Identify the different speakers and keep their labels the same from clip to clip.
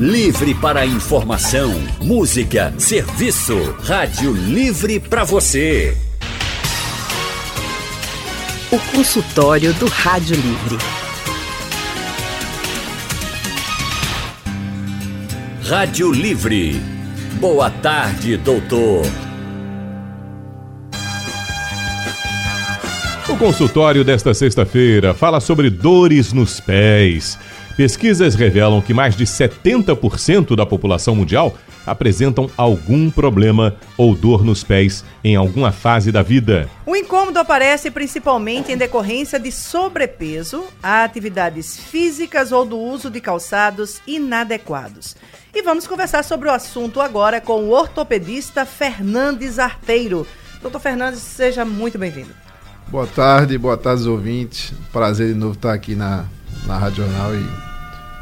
Speaker 1: Livre para informação, música, serviço. Rádio Livre para você.
Speaker 2: O consultório do Rádio Livre.
Speaker 1: Rádio Livre. Boa tarde, doutor.
Speaker 3: O consultório desta sexta-feira fala sobre dores nos pés. Pesquisas revelam que mais de 70% da população mundial apresentam algum problema ou dor nos pés em alguma fase da vida.
Speaker 4: O incômodo aparece principalmente em decorrência de sobrepeso, atividades físicas ou do uso de calçados inadequados. E vamos conversar sobre o assunto agora com o ortopedista Fernandes Arteiro. Doutor Fernandes, seja muito bem-vindo.
Speaker 5: Boa tarde, boa tarde, ouvintes. Prazer de novo estar aqui na, na Rádio Jornal e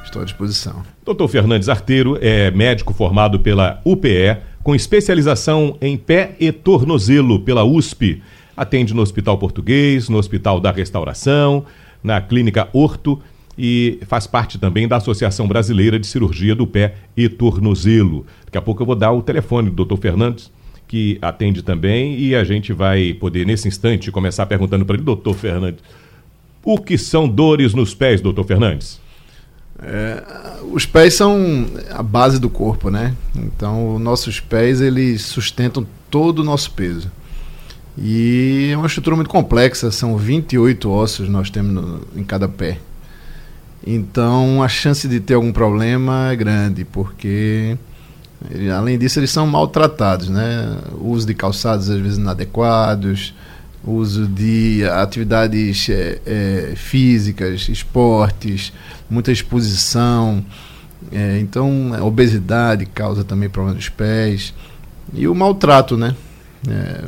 Speaker 5: Estou à disposição.
Speaker 3: Dr. Fernandes Arteiro é médico formado pela UPE, com especialização em pé e tornozelo pela USP. Atende no Hospital Português, no Hospital da Restauração, na Clínica Horto e faz parte também da Associação Brasileira de Cirurgia do Pé e Tornozelo. Daqui a pouco eu vou dar o telefone do Dr. Fernandes, que atende também, e a gente vai poder, nesse instante, começar perguntando para ele, doutor Fernandes, o que são dores nos pés, doutor Fernandes?
Speaker 5: É, os pés são a base do corpo, né? Então, nossos pés eles sustentam todo o nosso peso. E é uma estrutura muito complexa, são 28 ossos nós temos no, em cada pé. Então, a chance de ter algum problema é grande, porque além disso eles são maltratados, né? O uso de calçados às vezes inadequados, uso de atividades é, é, físicas, esportes, muita exposição. É, então, a obesidade causa também problemas nos pés. E o maltrato, né? É, é,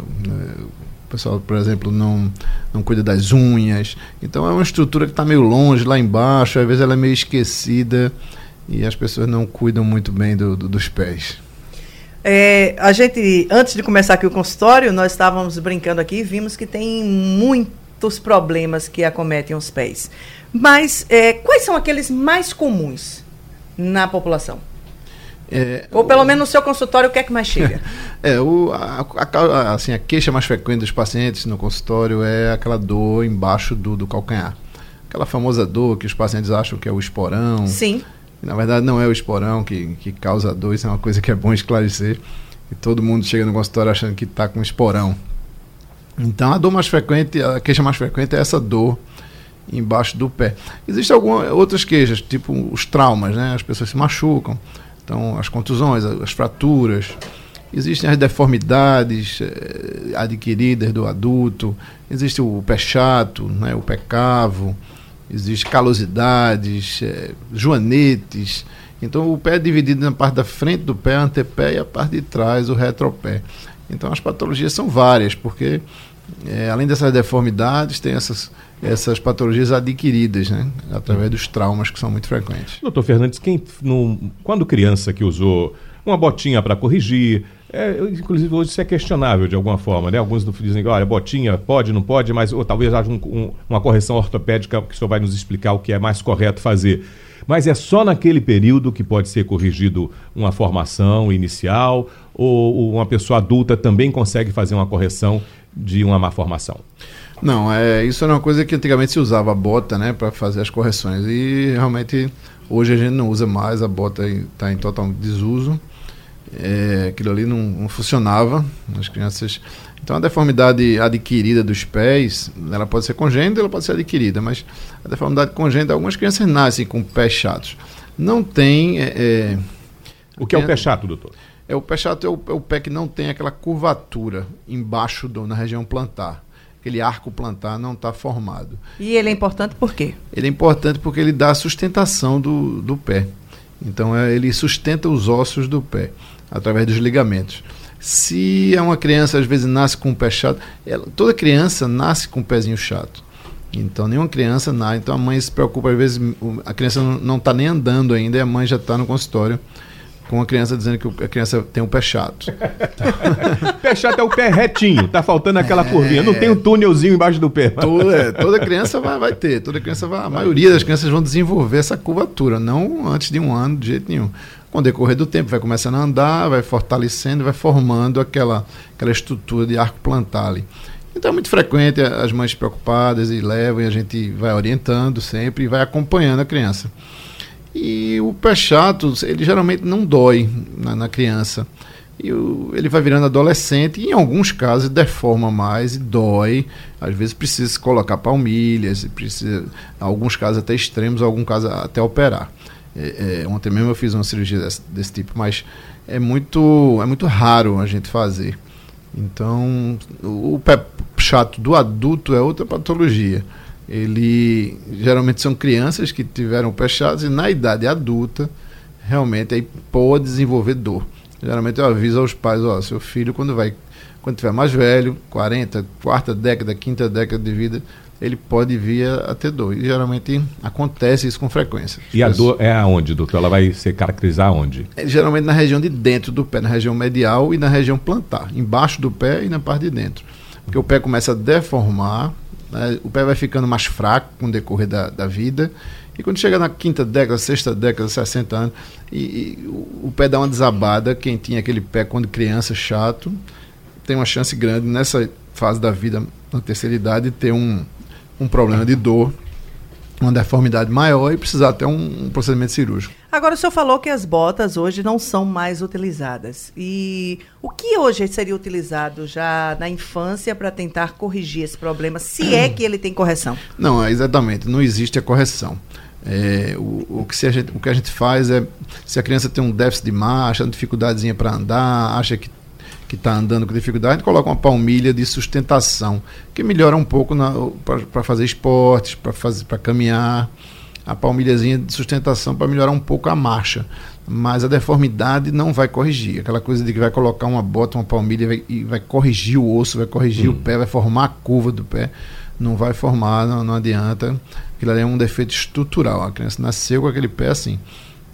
Speaker 5: o pessoal, por exemplo, não, não cuida das unhas. Então, é uma estrutura que está meio longe, lá embaixo. Às vezes ela é meio esquecida e as pessoas não cuidam muito bem do, do, dos pés.
Speaker 4: É, a gente, antes de começar aqui o consultório, nós estávamos brincando aqui e vimos que tem muitos problemas que acometem os pés. Mas é, quais são aqueles mais comuns na população? É, Ou pelo o... menos no seu consultório, o que é que mais chega?
Speaker 5: é, o, a, a, assim, a queixa mais frequente dos pacientes no consultório é aquela dor embaixo do, do calcanhar. Aquela famosa dor que os pacientes acham que é o esporão.
Speaker 4: Sim.
Speaker 5: Na verdade, não é o esporão que, que causa dor, isso é uma coisa que é bom esclarecer. E todo mundo chega no consultório achando que está com esporão. Então, a dor mais frequente, a queixa mais frequente é essa dor embaixo do pé. Existem algumas outras queixas, tipo os traumas, né? As pessoas se machucam. Então, as contusões, as fraturas. Existem as deformidades eh, adquiridas do adulto. Existe o pé chato, né? o pé cavo Existem calosidades, é, joanetes. Então o pé é dividido na parte da frente do pé, antepé, e a parte de trás, o retropé. Então as patologias são várias, porque é, além dessas deformidades, tem essas, essas patologias adquiridas, né? Através dos traumas que são muito frequentes.
Speaker 3: Doutor Fernandes, quem, no, quando criança que usou uma botinha para corrigir, é, inclusive hoje isso é questionável de alguma forma, né? Alguns dizem olha, botinha pode, não pode, mas ou, talvez haja um, um, uma correção ortopédica que o senhor vai nos explicar o que é mais correto fazer. Mas é só naquele período que pode ser corrigido uma formação inicial ou, ou uma pessoa adulta também consegue fazer uma correção de uma má formação?
Speaker 5: Não, é, isso era uma coisa que antigamente se usava a bota, né, para fazer as correções e realmente hoje a gente não usa mais, a bota está em total desuso. É, aquilo ali não, não, funcionava. As crianças. Então a deformidade adquirida dos pés, ela pode ser congênita, ela pode ser adquirida, mas a deformidade congênita, algumas crianças nascem com pés chatos. Não tem. É,
Speaker 3: é, o que é o pé chato, doutor?
Speaker 5: É o pé chato é o, é o pé que não tem aquela curvatura embaixo do, na região plantar aquele arco plantar não está formado.
Speaker 4: E ele é importante por quê?
Speaker 5: Ele é importante porque ele dá a sustentação do, do pé. Então é, ele sustenta os ossos do pé através dos ligamentos. Se é uma criança, às vezes, nasce com um pé chato, ela, toda criança nasce com um pezinho chato. Então, nenhuma criança nasce. Então, a mãe se preocupa, às vezes, a criança não está nem andando ainda e a mãe já está no consultório com a criança dizendo que a criança tem um pé chato.
Speaker 3: pé chato é o pé retinho, tá faltando aquela é... curvinha, não tem um túnelzinho embaixo do pé.
Speaker 5: Toda, é, toda criança vai, vai ter, toda criança vai, a maioria das crianças vão desenvolver essa curvatura, não antes de um ano, de jeito nenhum. Com o decorrer do tempo, vai começando a andar, vai fortalecendo, vai formando aquela, aquela estrutura de arco plantar ali. Então é muito frequente as mães preocupadas e levam e a gente vai orientando sempre e vai acompanhando a criança. E o pé chato, ele geralmente não dói na, na criança. E o, ele vai virando adolescente e em alguns casos deforma mais e dói. Às vezes precisa colocar palmilhas, precisa, em alguns casos até extremos, em alguns casos até operar. É, é, ontem mesmo eu fiz uma cirurgia desse, desse, tipo, mas é muito, é muito raro a gente fazer. Então, o, o pé chato do adulto é outra patologia ele geralmente são crianças que tiveram pé chato e na idade adulta realmente aí pode desenvolver dor. Geralmente eu aviso aos pais, ó, seu filho quando vai quando tiver mais velho, 40, quarta década, quinta década de vida, ele pode vir a, ter dor. E geralmente acontece isso com frequência.
Speaker 3: E a dor é aonde, doutor? Ela vai se caracterizar aonde?
Speaker 5: É, geralmente na região de dentro do pé, na região medial e na região plantar, embaixo do pé e na parte de dentro. Porque o pé começa a deformar, né? O pé vai ficando mais fraco com o decorrer da, da vida. E quando chega na quinta década, sexta década, 60 anos, e, e o, o, pé dá uma desabada, quem tinha aquele pé quando criança chato, tem uma chance grande nessa fase da vida, na terceira idade, ter um, um problema de dor, uma deformidade maior e precisar ter um, um procedimento cirúrgico.
Speaker 4: Agora, o senhor falou que as botas hoje não são mais utilizadas. E o que hoje seria utilizado já na infância para tentar corrigir esse problema, se é que ele tem correção?
Speaker 5: Não, exatamente. Não existe a correção. É, o, o, que a gente, o que a gente faz é, se a criança tem um déficit de marcha, uma dificuldadezinha para andar, acha que que está andando com dificuldade, coloca uma palmilha de sustentação, que melhora um pouco para fazer esportes, para caminhar a palmilhazinha de sustentação para melhorar um pouco a marcha. Mas a deformidade não vai corrigir. Aquela coisa de que vai colocar uma bota, uma palmilha e vai, e vai corrigir o osso, vai corrigir hum. o pé, vai formar a curva do pé. Não vai formar, não, não adianta. Aquilo ali é um defeito estrutural. A criança nasceu com aquele pé assim.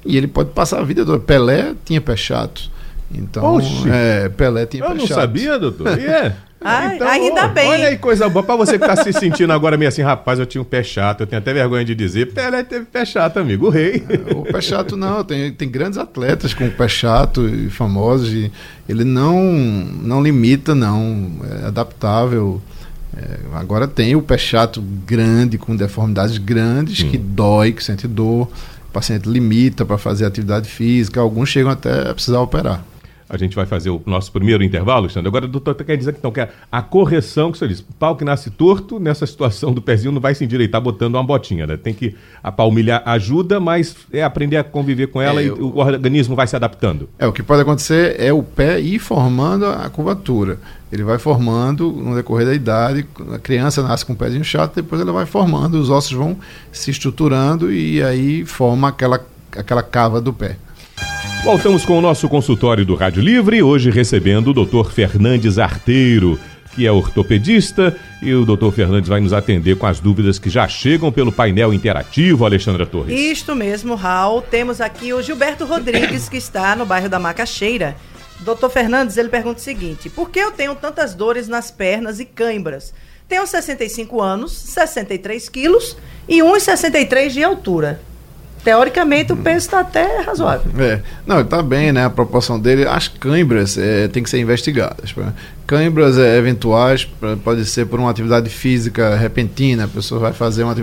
Speaker 5: E ele pode passar a vida toda. Pelé tinha pé chato. Então,
Speaker 3: Oxi.
Speaker 5: é, Pelé tinha
Speaker 3: Eu
Speaker 5: pé
Speaker 3: não sabia, doutor. E é?
Speaker 4: Ai, então, ainda bem.
Speaker 3: Olha aí, coisa boa. Pra você que tá se sentindo agora meio assim, rapaz, eu tinha um pé chato, eu tenho até vergonha de dizer. Pelé teve pé chato, amigo, o rei.
Speaker 5: É, o pé chato não, tem, tem grandes atletas com pé chato e famosos. E ele não, não limita, não. É adaptável. É, agora tem o pé chato grande, com deformidades grandes, hum. que dói, que sente dor. O paciente limita para fazer atividade física. Alguns chegam até a precisar operar
Speaker 3: a gente vai fazer o nosso primeiro intervalo, Alexandre. Agora, o doutor quer dizer que, então, que a correção que o senhor disse, o pau que nasce torto, nessa situação do pezinho não vai se endireitar botando uma botinha, né? Tem que, a palmilha ajuda, mas é aprender a conviver com ela é, e o, o organismo vai se adaptando.
Speaker 5: É, o que pode acontecer é o pé ir formando a curvatura. Ele vai formando no decorrer da idade, a criança nasce com um pezinho chato, depois ela vai formando, os ossos vão se estruturando e aí forma aquela, aquela cava do pé.
Speaker 3: Voltamos com o nosso consultório do Rádio Livre, hoje recebendo o Dr. Fernandes Arteiro, que é ortopedista, e o Dr. Fernandes vai nos atender com as dúvidas que já chegam pelo painel interativo, Alexandra Torres.
Speaker 4: Isto mesmo, Raul. Temos aqui o Gilberto Rodrigues, que está no bairro da Macaxeira. Dr. Fernandes, ele pergunta o seguinte: por que eu tenho tantas dores nas pernas e cãibras? Tenho 65 anos, 63 quilos e 1,63 de altura. Teoricamente o peso está até razoável.
Speaker 5: É. Não, está bem, né? A proporção dele. As câimbras é, tem que ser investigadas. Câimbras é, eventuais, pode ser por uma atividade física repentina, a pessoa vai fazer uma.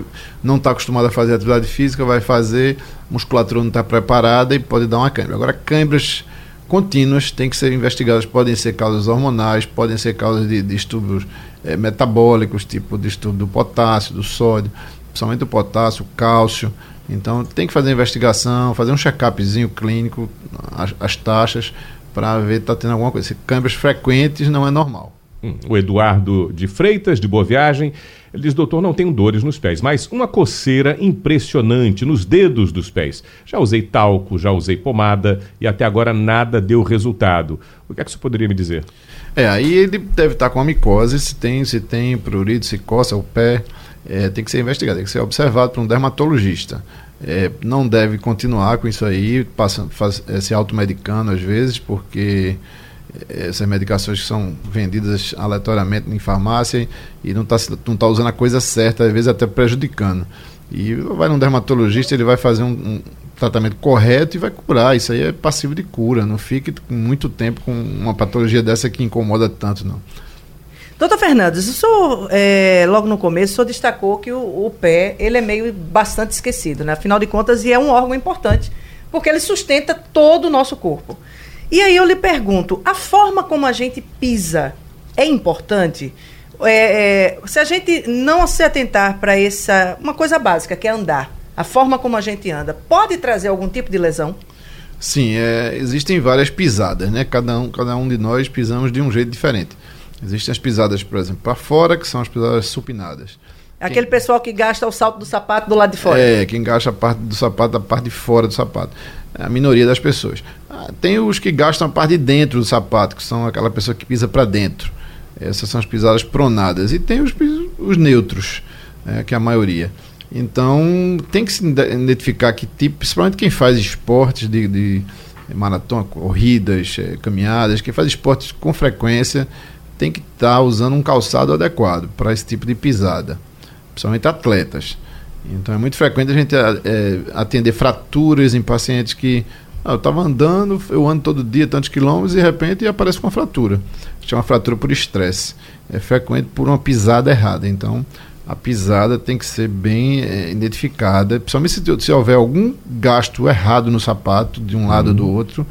Speaker 5: não está acostumada a fazer atividade física, vai fazer, musculatura não está preparada e pode dar uma câimbra. Agora, câimbras contínuas têm que ser investigadas, podem ser causas hormonais, podem ser causas de distúrbios é, metabólicos, tipo distúrbio do potássio, do sódio, principalmente do potássio, cálcio. Então tem que fazer investigação, fazer um check-upzinho clínico, as, as taxas, para ver se está tendo alguma coisa. Se câmbios frequentes não é normal.
Speaker 3: Hum, o Eduardo de Freitas, de Boa Viagem, ele diz, doutor, não tenho dores nos pés, mas uma coceira impressionante nos dedos dos pés. Já usei talco, já usei pomada e até agora nada deu resultado. O que é que você poderia me dizer?
Speaker 5: É, aí ele deve estar com a micose, se tem, se tem prurido, se coça o pé, é, tem que ser investigado, tem que ser observado por um dermatologista. É, não deve continuar com isso aí, passa, faz, é, se automedicando às vezes, porque é, essas medicações que são vendidas aleatoriamente em farmácia e não está não tá usando a coisa certa, às vezes até prejudicando. E vai num dermatologista, ele vai fazer um, um tratamento correto e vai curar. Isso aí é passivo de cura. Não fique muito tempo com uma patologia dessa que incomoda tanto, não.
Speaker 4: Doutor Fernandes, o senhor, é, logo no começo, o senhor destacou que o, o, pé ele é meio bastante esquecido, né? Afinal de contas, e é um órgão importante, porque ele sustenta todo o nosso corpo. E aí eu lhe pergunto, a forma como a gente pisa é importante? É, é, se a gente não se atentar para essa uma coisa básica, que é andar, a forma como a gente anda, pode trazer algum tipo de lesão?
Speaker 5: Sim, é, existem várias pisadas, né? Cada um, cada um de nós pisamos de um jeito diferente. Existem as pisadas, por exemplo, para fora, que são as pisadas supinadas.
Speaker 4: Aquele quem... pessoal que gasta o salto do sapato do lado de fora.
Speaker 5: É, quem gasta a parte do sapato da parte de fora do sapato. É a minoria das pessoas. Ah, tem os que gastam a parte de dentro do sapato, que são aquela pessoa que pisa para dentro. Essas são as pisadas pronadas. E tem os, os neutros, é, que é a maioria. Então, tem que se identificar que tipo, principalmente quem faz esportes de, de maratona, corridas, é, caminhadas, quem faz esportes com frequência, tem que estar tá usando um calçado adequado para esse tipo de pisada, principalmente atletas. Então é muito frequente a gente é, atender fraturas em pacientes que ah, eu estava andando, eu ando todo dia tantos quilômetros e de repente aparece com uma fratura. Chama fratura por estresse. É frequente por uma pisada errada. Então a pisada tem que ser bem é, identificada, principalmente se, se, houver algum gasto errado no sapato de um lado ou do uhum. outro,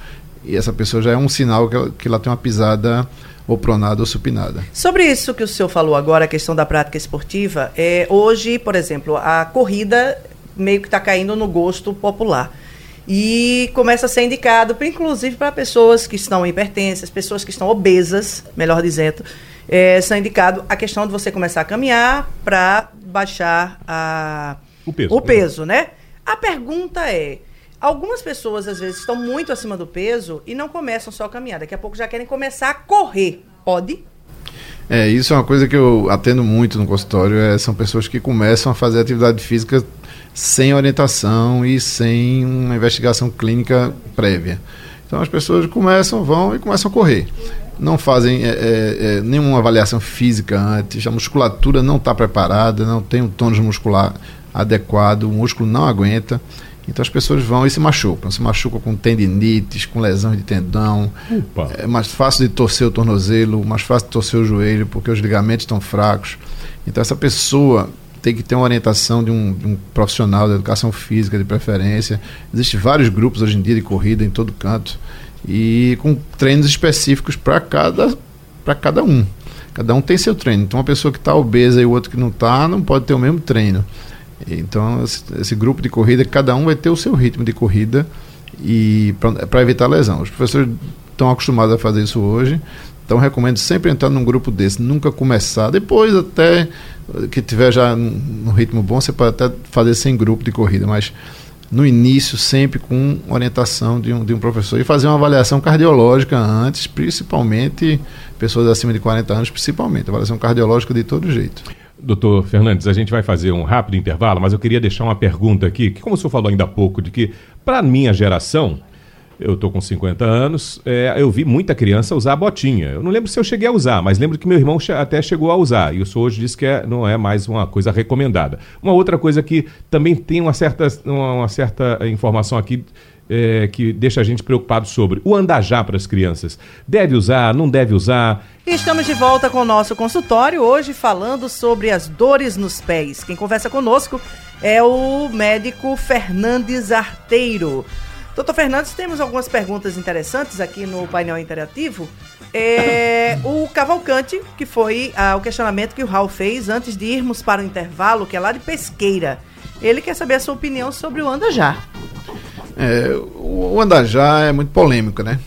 Speaker 5: e essa pessoa já é um sinal que ela, que ela tem uma pisada ou pronada ou supinada.
Speaker 4: Sobre isso que o senhor falou agora, a questão da prática esportiva, é, hoje, por exemplo, a corrida meio que está caindo no gosto popular. E começa a ser indicado, inclusive para pessoas que estão hipertensas, pessoas que estão obesas, melhor dizendo, é, são indicado a questão de você começar a caminhar para baixar a, o peso, o peso né? né? A pergunta é, Algumas pessoas, às vezes, estão muito acima do peso e não começam só a caminhar. Daqui a pouco já querem começar a correr. Pode?
Speaker 5: É, isso é uma coisa que eu atendo muito no consultório. É, são pessoas que começam a fazer atividade física sem orientação e sem uma investigação clínica prévia. Então as pessoas começam, vão e começam a correr. Não fazem é, é, é nenhuma avaliação física antes, a musculatura não está preparada, não tem um tônus muscular adequado, o músculo não aguenta. Então as pessoas vão e se machucam. Se machucam com tendinites, com lesão de tendão. Opa. É mais fácil de torcer o tornozelo, mais fácil de torcer o joelho, porque os ligamentos estão fracos. Então essa pessoa tem que ter uma orientação de um, de um profissional da educação física, de preferência. Existem vários grupos hoje em dia de corrida em todo canto. E com treinos específicos para cada, cada um. Cada um tem seu treino. Então, uma pessoa que está obesa e o outro que não está, não pode ter o mesmo treino. Então, esse, grupo de corrida, cada um vai ter o seu ritmo de corrida e para evitar lesão. Os professores estão acostumados a fazer isso hoje, então recomendo sempre entrar num grupo desse, nunca começar. Depois, até que tiver já no ritmo bom, você pode até fazer sem grupo de corrida, mas no início, sempre com orientação de um, de um professor e fazer uma avaliação cardiológica antes, principalmente pessoas acima de 40 anos, principalmente, avaliação cardiológica de todo jeito.
Speaker 3: Doutor Fernandes, a gente vai fazer um rápido intervalo, mas eu queria deixar uma pergunta aqui, que como o senhor falou ainda há pouco, de que para minha geração, eu estou com 50 anos, é, eu vi muita criança usar botinha. Eu não lembro se eu cheguei a usar, mas lembro que meu irmão até chegou a usar. E o senhor hoje disse que é, não é mais uma coisa recomendada. Uma outra coisa que também tem uma certa, uma, uma certa informação aqui é, que deixa a gente preocupado sobre o andar para as crianças. Deve usar, não deve usar?
Speaker 4: Estamos de volta com o nosso consultório, hoje falando sobre as dores nos pés. Quem conversa conosco é o médico Fernandes Arteiro. Doutor Fernandes, temos algumas perguntas interessantes aqui no painel interativo. É, o Cavalcante, que foi ah, o questionamento que o Raul fez antes de irmos para o intervalo, que é lá de Pesqueira. Ele quer saber a sua opinião sobre o Anda Já.
Speaker 5: É, o Andajá é muito polêmico, né?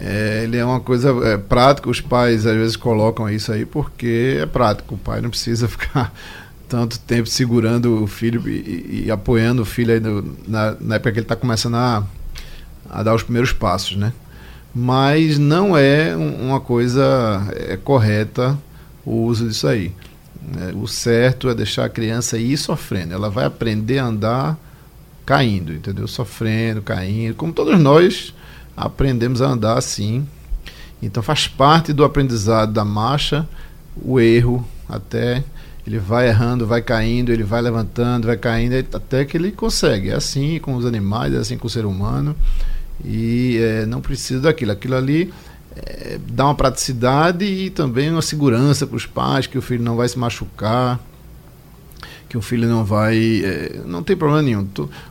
Speaker 5: É, ele é uma coisa é, prática, os pais às vezes colocam isso aí porque é prático. O pai não precisa ficar tanto tempo segurando o filho e, e, apoiando o filho no, na, na, época que ele está começando a, a, dar os primeiros passos, né? Mas não é uma coisa é, correta o uso disso aí. É, o certo é deixar a criança ir sofrendo. Ela vai aprender a andar caindo, entendeu? Sofrendo, caindo, como todos nós aprendemos a andar assim. Então faz parte do aprendizado da marcha o erro até ele vai errando, vai caindo, ele vai levantando, vai caindo, até que ele consegue. É assim com os animais, é assim com o ser humano. E é, não precisa daquilo. Aquilo ali é, dá uma praticidade e também uma segurança para os pais, que o filho não vai se machucar, que o filho não vai. É, não tem problema nenhum.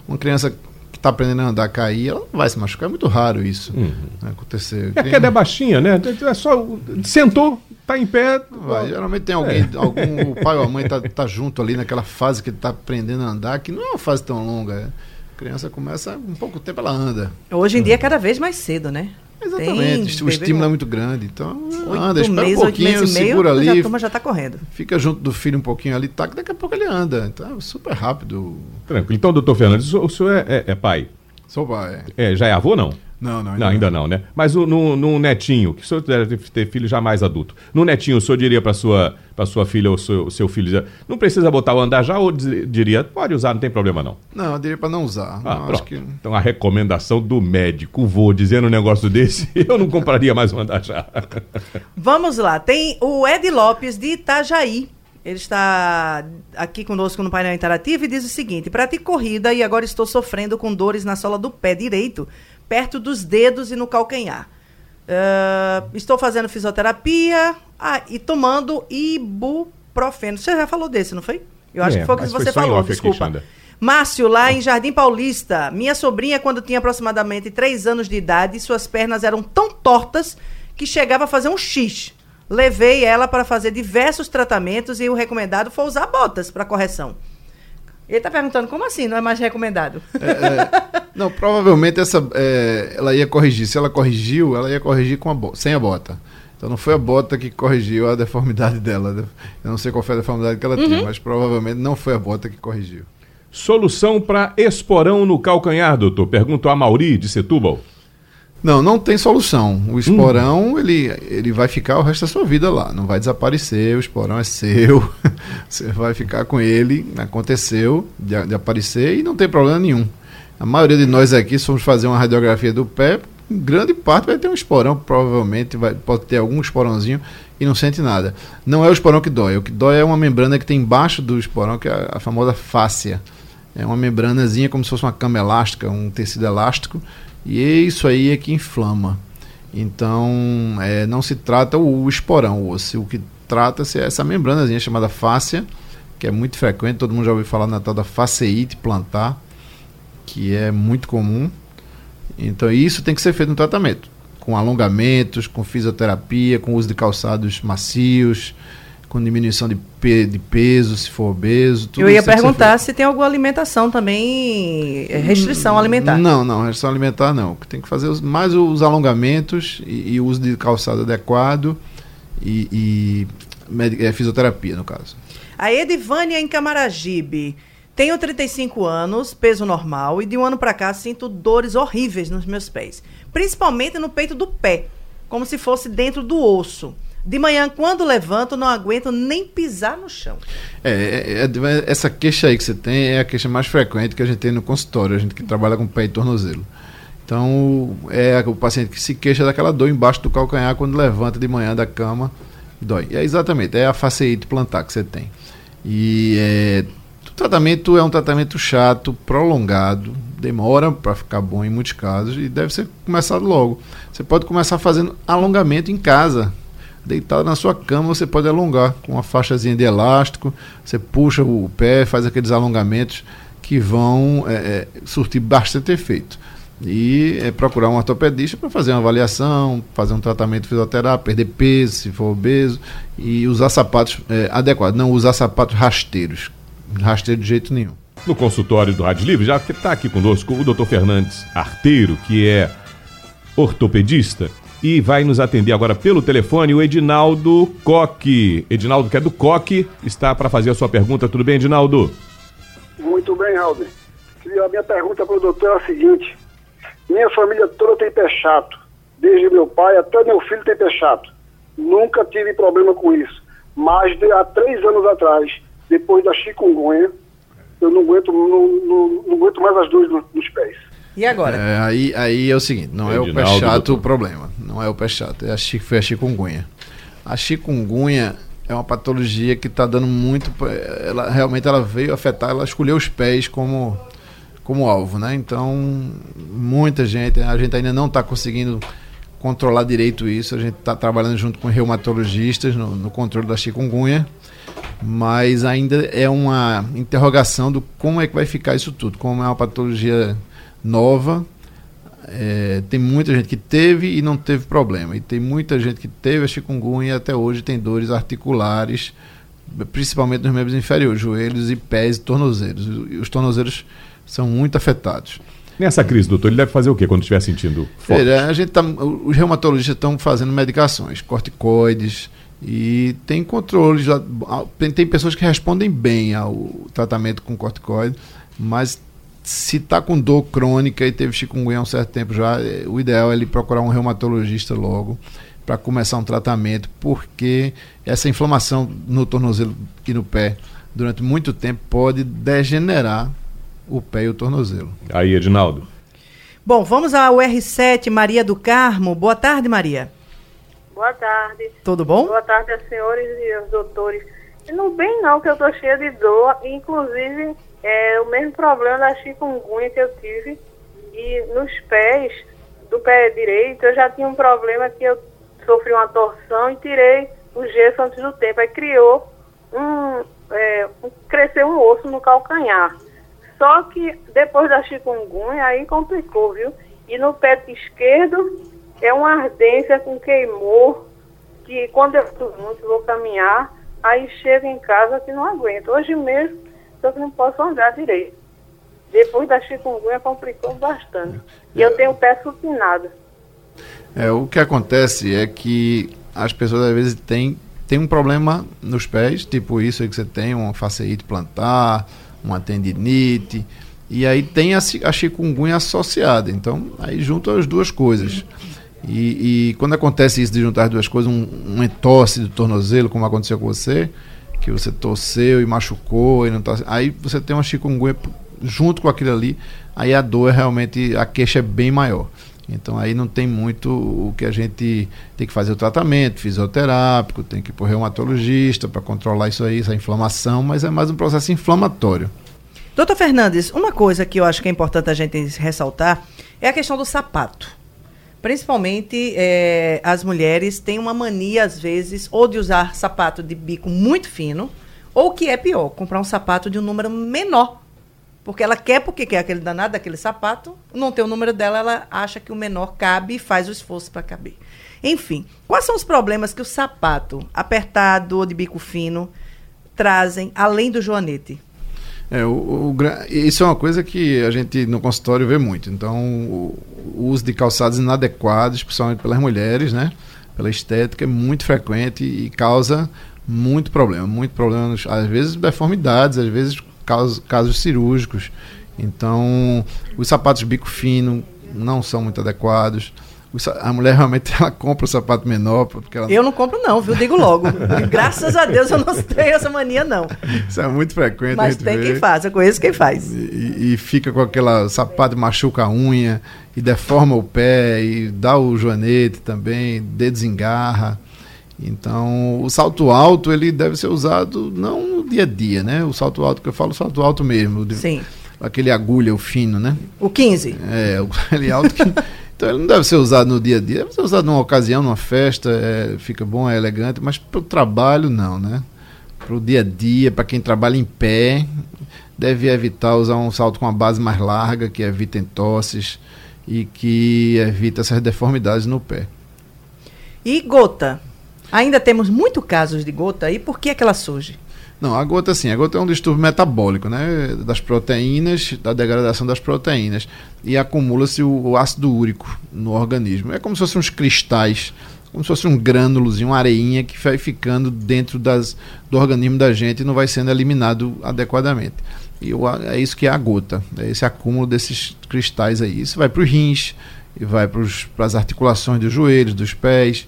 Speaker 5: Uma criança que está aprendendo a andar, cair, ela não vai se machucar. É muito raro isso uhum. né, acontecer.
Speaker 3: É a queda é baixinha, né? É só. Sentou, tá em pé.
Speaker 5: Vai, geralmente tem alguém, é. algum, o pai ou a mãe tá, tá junto ali naquela fase que ele tá aprendendo a andar, que não é uma fase tão longa. É. A criança começa, um pouco tempo ela anda.
Speaker 4: Hoje em dia é cada vez mais cedo, né?
Speaker 5: Exatamente, tem, o estímulo é muito grande. Então, anda, espera meses, um pouquinho, segura ali.
Speaker 4: A turma já está correndo.
Speaker 5: Fica junto do filho um pouquinho ali, tá, daqui a pouco ele anda. Então, é super rápido.
Speaker 3: Tranquilo. Então, doutor Fernandes, o senhor é, é, é pai?
Speaker 5: Sou pai.
Speaker 3: É, já é avô, não?
Speaker 5: Não, não,
Speaker 3: ainda não. Ainda não, né? Mas o, no, no netinho, que o senhor deve ter filho já mais adulto. No netinho, o senhor diria para sua, sua filha ou seu, seu filho, não precisa botar o andar já ou diria, pode usar, não tem problema não?
Speaker 5: Não, eu diria para não usar.
Speaker 3: Ah, não, que... Então a recomendação do médico, vou dizendo um negócio desse, eu não compraria mais um andar já.
Speaker 4: Vamos lá, tem o Ed Lopes de Itajaí. Ele está aqui conosco no painel interativo e diz o seguinte: pratico corrida e agora estou sofrendo com dores na sola do pé direito perto dos dedos e no calcanhar. Uh, estou fazendo fisioterapia ah, e tomando ibuprofeno. Você já falou desse, não foi? Eu acho é, que foi o que você falou, desculpa. Aqui, Márcio, lá em Jardim Paulista, minha sobrinha, quando tinha aproximadamente 3 anos de idade, suas pernas eram tão tortas que chegava a fazer um X. Levei ela para fazer diversos tratamentos e o recomendado foi usar botas para correção. Ele está perguntando como assim não é mais recomendado? É,
Speaker 5: é, não, provavelmente essa, é, ela ia corrigir. Se ela corrigiu, ela ia corrigir com a sem a bota. Então não foi a bota que corrigiu a deformidade dela. Eu não sei qual foi a deformidade que ela uhum. tinha, mas provavelmente não foi a bota que corrigiu.
Speaker 3: Solução para esporão no calcanhar, doutor? Pergunto a Mauri de Setúbal.
Speaker 5: Não, não tem solução. O esporão, hum. ele, ele vai ficar o resto da sua vida lá. Não vai desaparecer, o esporão é seu. Você vai ficar com ele. Aconteceu de, de, aparecer e não tem problema nenhum. A maioria de nós aqui, se formos fazer uma radiografia do pé, grande parte vai ter um esporão, provavelmente vai, pode ter algum esporãozinho e não sente nada. Não é o esporão que dói. O que dói é uma membrana que tem embaixo do esporão, que é a, a famosa fáscia. É uma membranazinha como se fosse uma cama elástica, um tecido elástico e isso aí é que inflama. Então, é, não se trata o, esporão, o osso. O que trata-se é essa membranazinha chamada fáscia, que é muito frequente, todo mundo já ouviu falar na tal da faceite plantar, que é muito comum. Então, isso tem que ser feito no tratamento, com alongamentos, com fisioterapia, com uso de calçados macios, com diminuição de, pe de peso, se for obeso.
Speaker 4: Eu ia perguntar se tem alguma alimentação também, é, restrição alimentar.
Speaker 5: Não, não, restrição alimentar não. Tem que fazer os, mais os alongamentos e, e uso de calçado adequado e, e é, fisioterapia, no caso.
Speaker 4: A Edivânia em Camaragibe. Tenho 35 anos, peso normal, e de um ano para cá sinto dores horríveis nos meus pés, principalmente no peito do pé, como se fosse dentro do osso. De manhã, quando levanto, não aguento nem pisar no chão.
Speaker 5: É, é, é, é, essa queixa aí que você tem é a queixa mais frequente que a gente tem no consultório, a gente que trabalha com pé e tornozelo. Então, é o paciente que se queixa daquela dor embaixo do calcanhar quando levanta de manhã da cama, dói. É exatamente, é a faceite plantar que você tem. E é, o tratamento é um tratamento chato, prolongado, demora para ficar bom em muitos casos e deve ser começado logo. Você pode começar fazendo alongamento em casa, deitado na sua cama, você pode alongar com uma faixazinha de elástico, você puxa o pé, faz aqueles alongamentos que vão é, é, surtir bastante efeito. E é procurar um ortopedista para fazer uma avaliação, fazer um tratamento fisioterápico, perder peso, se for obeso, e usar sapatos é, adequados, não usar sapatos rasteiros. Rasteiro de jeito nenhum.
Speaker 3: No consultório do Rádio Livre já está aqui conosco o Dr. Fernandes Arteiro, que é ortopedista e vai nos atender agora pelo telefone o Edinaldo Coque. Edinaldo, que é do Coque, está para fazer a sua pergunta. Tudo bem, Edinaldo?
Speaker 6: Muito bem, Alder. A minha pergunta para o doutor é a seguinte. Minha família toda tem pé chato. Desde meu pai até meu filho tem pé chato. Nunca tive problema com isso. Mas de, há três anos atrás, depois da chikungunya, eu não aguento, não, não, não aguento mais as dores no, nos pés.
Speaker 4: E agora?
Speaker 5: É, aí, aí é o seguinte, não é o pé chato
Speaker 3: doutor.
Speaker 5: o problema. Não é o pé chato, é a, foi a chikungunya. A chikungunya é uma patologia que está dando muito. Ela realmente ela veio afetar, ela escolheu os pés como, como alvo, né? Então, muita gente, a gente ainda não está conseguindo controlar direito isso. A gente está trabalhando junto com reumatologistas no, no controle da chikungunya, mas ainda é uma interrogação do como é que vai ficar isso tudo. Como é uma patologia nova, é, tem muita gente que teve e não teve problema. E tem muita gente que teve a chikungunya e até hoje tem dores articulares, principalmente nos membros inferiores, joelhos e pés e tornozelos. E os tornozelos são muito afetados.
Speaker 3: Nessa crise, doutor, ele deve fazer o quê quando estiver sentindo forte?
Speaker 5: A gente tá, os reumatologistas estão fazendo medicações, corticoides, e tem controles. Tem, tem pessoas que respondem bem ao tratamento com corticoide, mas se está com dor crônica e teve chikungunya há um certo tempo já, eh, o ideal é ele procurar um reumatologista logo para começar um tratamento, porque essa inflamação no tornozelo e no pé durante muito tempo pode degenerar o pé e o tornozelo.
Speaker 3: Aí, Edinaldo.
Speaker 4: Bom, vamos ao R7, Maria do Carmo. Boa tarde, Maria.
Speaker 7: Boa tarde.
Speaker 4: Tudo bom?
Speaker 7: Boa tarde senhores e aos doutores. E Não bem não, que eu tô cheia de dor. Inclusive, é o mesmo problema da chikungunya que eu tive. E nos pés, do pé direito, eu já tinha um problema que eu sofri uma torção e tirei o gesso antes do tempo. Aí criou um... é, cresceu um osso no calcanhar. Só que depois da chikungunya, aí complicou, viu? E no pé esquerdo, é uma ardência com queimou, que quando eu estou muito, vou caminhar, aí chego em casa que não aguento. Hoje mesmo, só que não posso andar direito. Depois da chikungunya, complicou bastante. E eu tenho o pé supinado.
Speaker 5: É, o que acontece é que as pessoas às vezes têm, têm um problema nos pés, tipo isso aí que você tem, uma faceite plantar, uma tendinite, e aí tem a, a chikungunya associada. Então, aí junta as duas coisas. E, e quando acontece isso de juntar as duas coisas, um, um entorse do tornozelo, como aconteceu com você, que você torceu e machucou, e não tá, aí você tem uma chikungunya junto com aquilo ali, aí a dor é realmente, a queixa é bem maior. Então aí não tem muito o que a gente tem que fazer o tratamento fisioterápico, tem que ir para o reumatologista para controlar isso aí, essa inflamação, mas é mais um processo inflamatório.
Speaker 4: Doutor Fernandes, uma coisa que eu acho que é importante a gente ressaltar é a questão do sapato. Principalmente eh, as mulheres têm uma mania, às vezes, ou de usar sapato de bico muito fino, ou que é pior, comprar um sapato de um número menor. Porque ela quer, porque quer aquele danado daquele sapato, não tem o número dela, ela acha que o menor cabe e faz o esforço para caber. Enfim, quais são os problemas que o sapato apertado ou de bico fino trazem, além do joanete?
Speaker 5: É, o, o isso é uma coisa que a gente no consultório vê muito. Então, o, o uso de calçados inadequados, principalmente pelas mulheres, né? Pela estética, é muito frequente e causa muito problema. Muito problema, às vezes deformidades, às vezes casos, casos cirúrgicos. Então, os sapatos bico fino não são muito adequados. A mulher realmente ela compra o sapato menor porque ela
Speaker 4: Eu não compro, não, viu? Digo logo. Graças a Deus eu não tenho essa mania, não.
Speaker 5: isso é muito frequente.
Speaker 4: Mas tem
Speaker 5: vê.
Speaker 4: quem faz, eu conheço quem faz.
Speaker 5: E, e fica com aquela sapato machuca a unha e deforma o pé e dá o joanete também, desengarra. Então, o salto alto ele deve ser usado não no dia a dia, né? O salto alto que eu falo, o salto alto mesmo,
Speaker 4: Sim.
Speaker 5: aquele agulha, o fino, né?
Speaker 4: O 15.
Speaker 5: É, o- aquele alto que então ele não deve ser usado no dia a dia, deve ser usado numa ocasião, numa festa, é, fica bom, é elegante, mas para o trabalho não, né? Para o dia a dia, para quem trabalha em pé, deve evitar usar um salto com uma base mais larga, que evita entosses e que evita essas deformidades no pé.
Speaker 4: E gota. Ainda temos muito casos de gota aí, por que, é que ela surge?
Speaker 5: Não, a gota sim, a gota é um distúrbio metabólico, né? Das proteínas, da degradação das proteínas. E acumula-se o, o ácido úrico no organismo. É como se fossem uns cristais, como se fosse um grânulozinho, uma areinha que vai ficando dentro das, do organismo da gente e não vai sendo eliminado adequadamente. E o, é isso que é a gota, é esse acúmulo desses cristais aí. Isso vai para os rins, e vai para as articulações dos joelhos, dos pés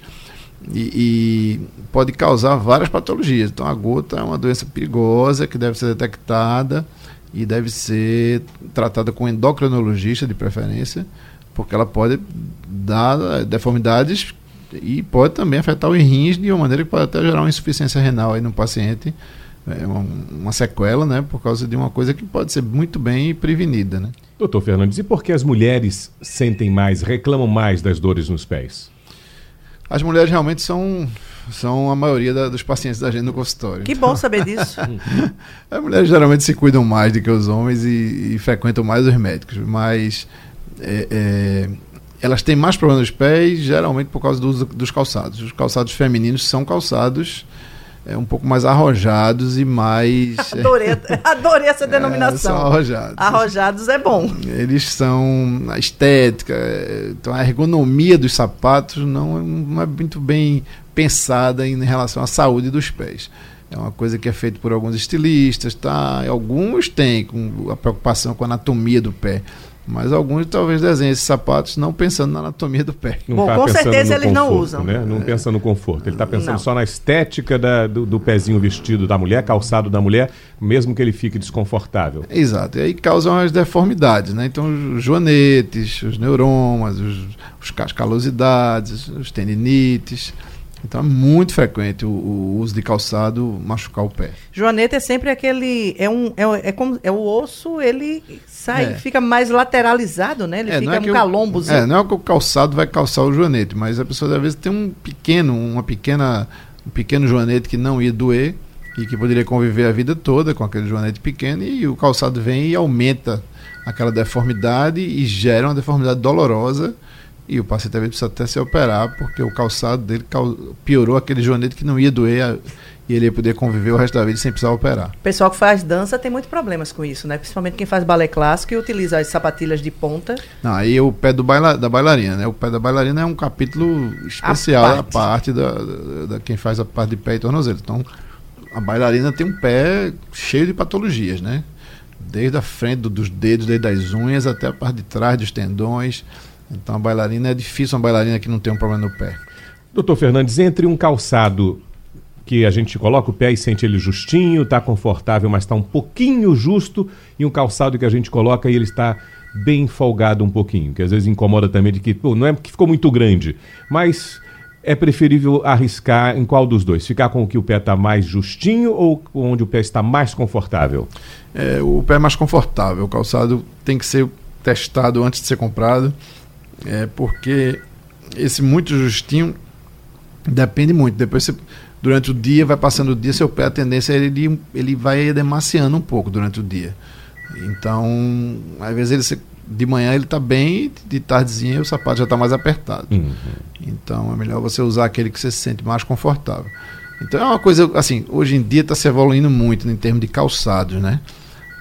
Speaker 5: e, e pode causar várias patologias. Então a gota é uma doença perigosa que deve ser detectada e deve ser tratada com endocrinologista de preferência, porque ela pode dar deformidades e pode também afetar os rins de uma maneira que pode até gerar uma insuficiência renal aí no paciente, é uma, uma, sequela, né, por causa de uma coisa que pode ser muito bem prevenida, né.
Speaker 3: Doutor Fernandes, e por que as mulheres sentem mais, reclamam mais das dores nos pés?
Speaker 5: As mulheres realmente são, são a maioria da, dos pacientes da gente no consultório.
Speaker 4: Que bom saber disso.
Speaker 5: As mulheres geralmente se cuidam mais do que os homens e, e frequentam mais os médicos, mas é, é, elas têm mais problemas nos pés, geralmente por causa dos, dos calçados. Os calçados femininos são calçados é, um pouco mais arrojados e mais.
Speaker 4: Adorei, adorei essa denominação. É,
Speaker 5: são arrojados.
Speaker 4: Arrojados é bom.
Speaker 5: Eles são. A estética, então a ergonomia dos sapatos não, não é muito bem pensada em relação à saúde dos pés. É uma coisa que é feita por alguns estilistas, tá? Alguns têm com a preocupação com a anatomia do pé. Mas alguns talvez desenhem esses sapatos não pensando na anatomia do pé.
Speaker 3: Não Bom, tá com certeza eles conforto, não usam. Né? Não é. pensa no conforto. Ele está pensando não. só na estética da, do, do, pezinho vestido da mulher, calçado da mulher, mesmo que ele fique desconfortável.
Speaker 5: Exato. E aí causam as deformidades, né? Então, os joanetes, os neuromas, os, os cascalosidades, os tendinites. Então é muito frequente o, o, uso de calçado machucar o pé.
Speaker 4: Joaneta é sempre aquele. É, um, é, é, como, é o osso, ele sai, é. fica mais lateralizado, né? Ele é, fica um calombozinho.
Speaker 5: É, não é que o calçado vai calçar o joanete, mas a pessoa às vezes tem um pequeno, uma pequena, um pequeno joanete que não ia doer e que poderia conviver a vida toda com aquele joanete pequeno e o calçado vem e aumenta aquela deformidade e gera uma deformidade dolorosa e o paciente talvez precisa até se operar, porque o calçado dele piorou aquele joanete que não ia doer e ele ia poder conviver o resto da vida sem precisar operar.
Speaker 4: O pessoal que faz dança tem muitos problemas com isso, né? Principalmente quem faz balé clássico e utiliza as sapatilhas de ponta.
Speaker 5: Não, aí o pé do baila, da bailarina, né? O pé da bailarina é um capítulo especial a parte, a parte da, da, da, quem faz a parte de pé e tornozelo. Então, a bailarina tem um pé cheio de patologias, né? Desde a frente do, dos dedos, desde as unhas até a parte de trás dos tendões então a bailarina é difícil uma bailarina que não tem um problema no pé.
Speaker 3: Doutor Fernandes, entre um calçado que a gente coloca o pé e sente ele justinho, está confortável, mas está um pouquinho justo, e um calçado que a gente coloca e ele está bem folgado um pouquinho, que às vezes incomoda também de que, pô, não é que ficou muito grande, mas é preferível arriscar em qual dos dois? Ficar com o que o pé está mais justinho ou onde o pé está mais confortável?
Speaker 5: É, o pé mais confortável. O calçado tem que ser testado antes de ser comprado é porque esse muito justinho depende muito. Depois você, durante o dia, vai passando o dia, seu pé, a tendência é ele, ele vai demaciando um pouco durante o dia. Então, às vezes ele de manhã ele está bem, de tardezinha o sapato já está mais apertado. Uhum. Então é melhor você usar aquele que você se sente mais confortável. Então é uma coisa, assim, hoje em dia está se evoluindo muito em termos de calçados, né?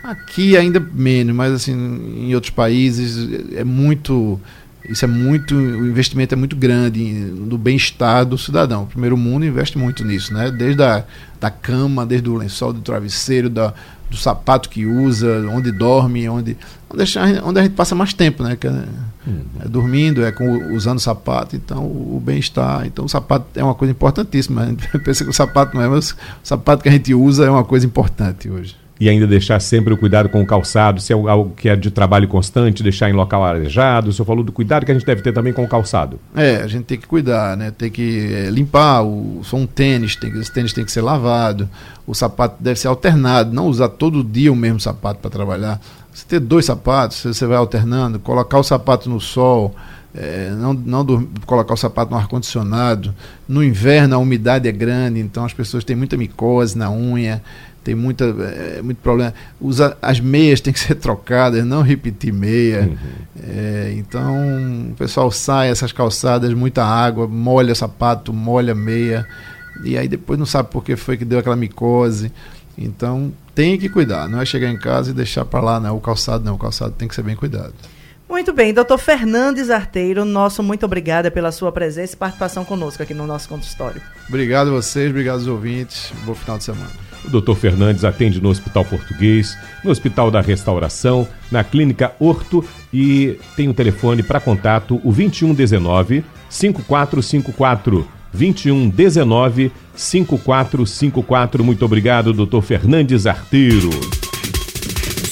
Speaker 5: Aqui ainda menos, mas assim, em outros países é muito isso é muito, o investimento é muito grande no bem-estar do cidadão. O primeiro mundo investe muito nisso, né? Desde a da cama, desde o lençol, do travesseiro, da, do sapato que usa, onde dorme, onde onde a gente, onde a gente passa mais tempo, né? Que é, uhum. é dormindo, é com, usando sapato, então o, o bem-estar. Então o sapato é uma coisa importantíssima. A gente pensa que o sapato não é, mas o sapato que a gente usa é uma coisa importante hoje
Speaker 3: e ainda deixar sempre o cuidado com o calçado, se é algo que é de trabalho constante, deixar em local arejado. O senhor falou do cuidado que a gente deve ter também com o calçado.
Speaker 5: É, a gente tem que cuidar, né? Tem que é, limpar, o, só um tênis, tem, esse tênis tem que ser lavado, o sapato deve ser alternado, não usar todo dia o mesmo sapato para trabalhar. Você ter dois sapatos, você vai alternando, colocar o sapato no sol, é, não, não colocar o sapato no ar-condicionado. No inverno a umidade é grande, então as pessoas têm muita micose na unha tem muita, é, muito problema. Usa, as meias têm que ser trocadas, não repetir meia. Uhum. É, então, o pessoal sai essas calçadas, muita água, molha o sapato, molha a meia, e aí depois não sabe por que foi que deu aquela micose. Então, tem que cuidar, não é chegar em casa e deixar para lá, não, o calçado não, o calçado tem que ser bem cuidado.
Speaker 4: Muito bem, doutor Fernandes Arteiro, nosso muito obrigada pela sua presença e participação conosco aqui no nosso consultório.
Speaker 5: Obrigado a vocês, obrigado aos ouvintes, bom final de semana.
Speaker 3: O doutor Fernandes atende no Hospital Português, no Hospital da Restauração, na Clínica Horto e tem o um telefone para contato, o 2119 5454. 2119 5454. Muito obrigado, doutor Fernandes Arteiro.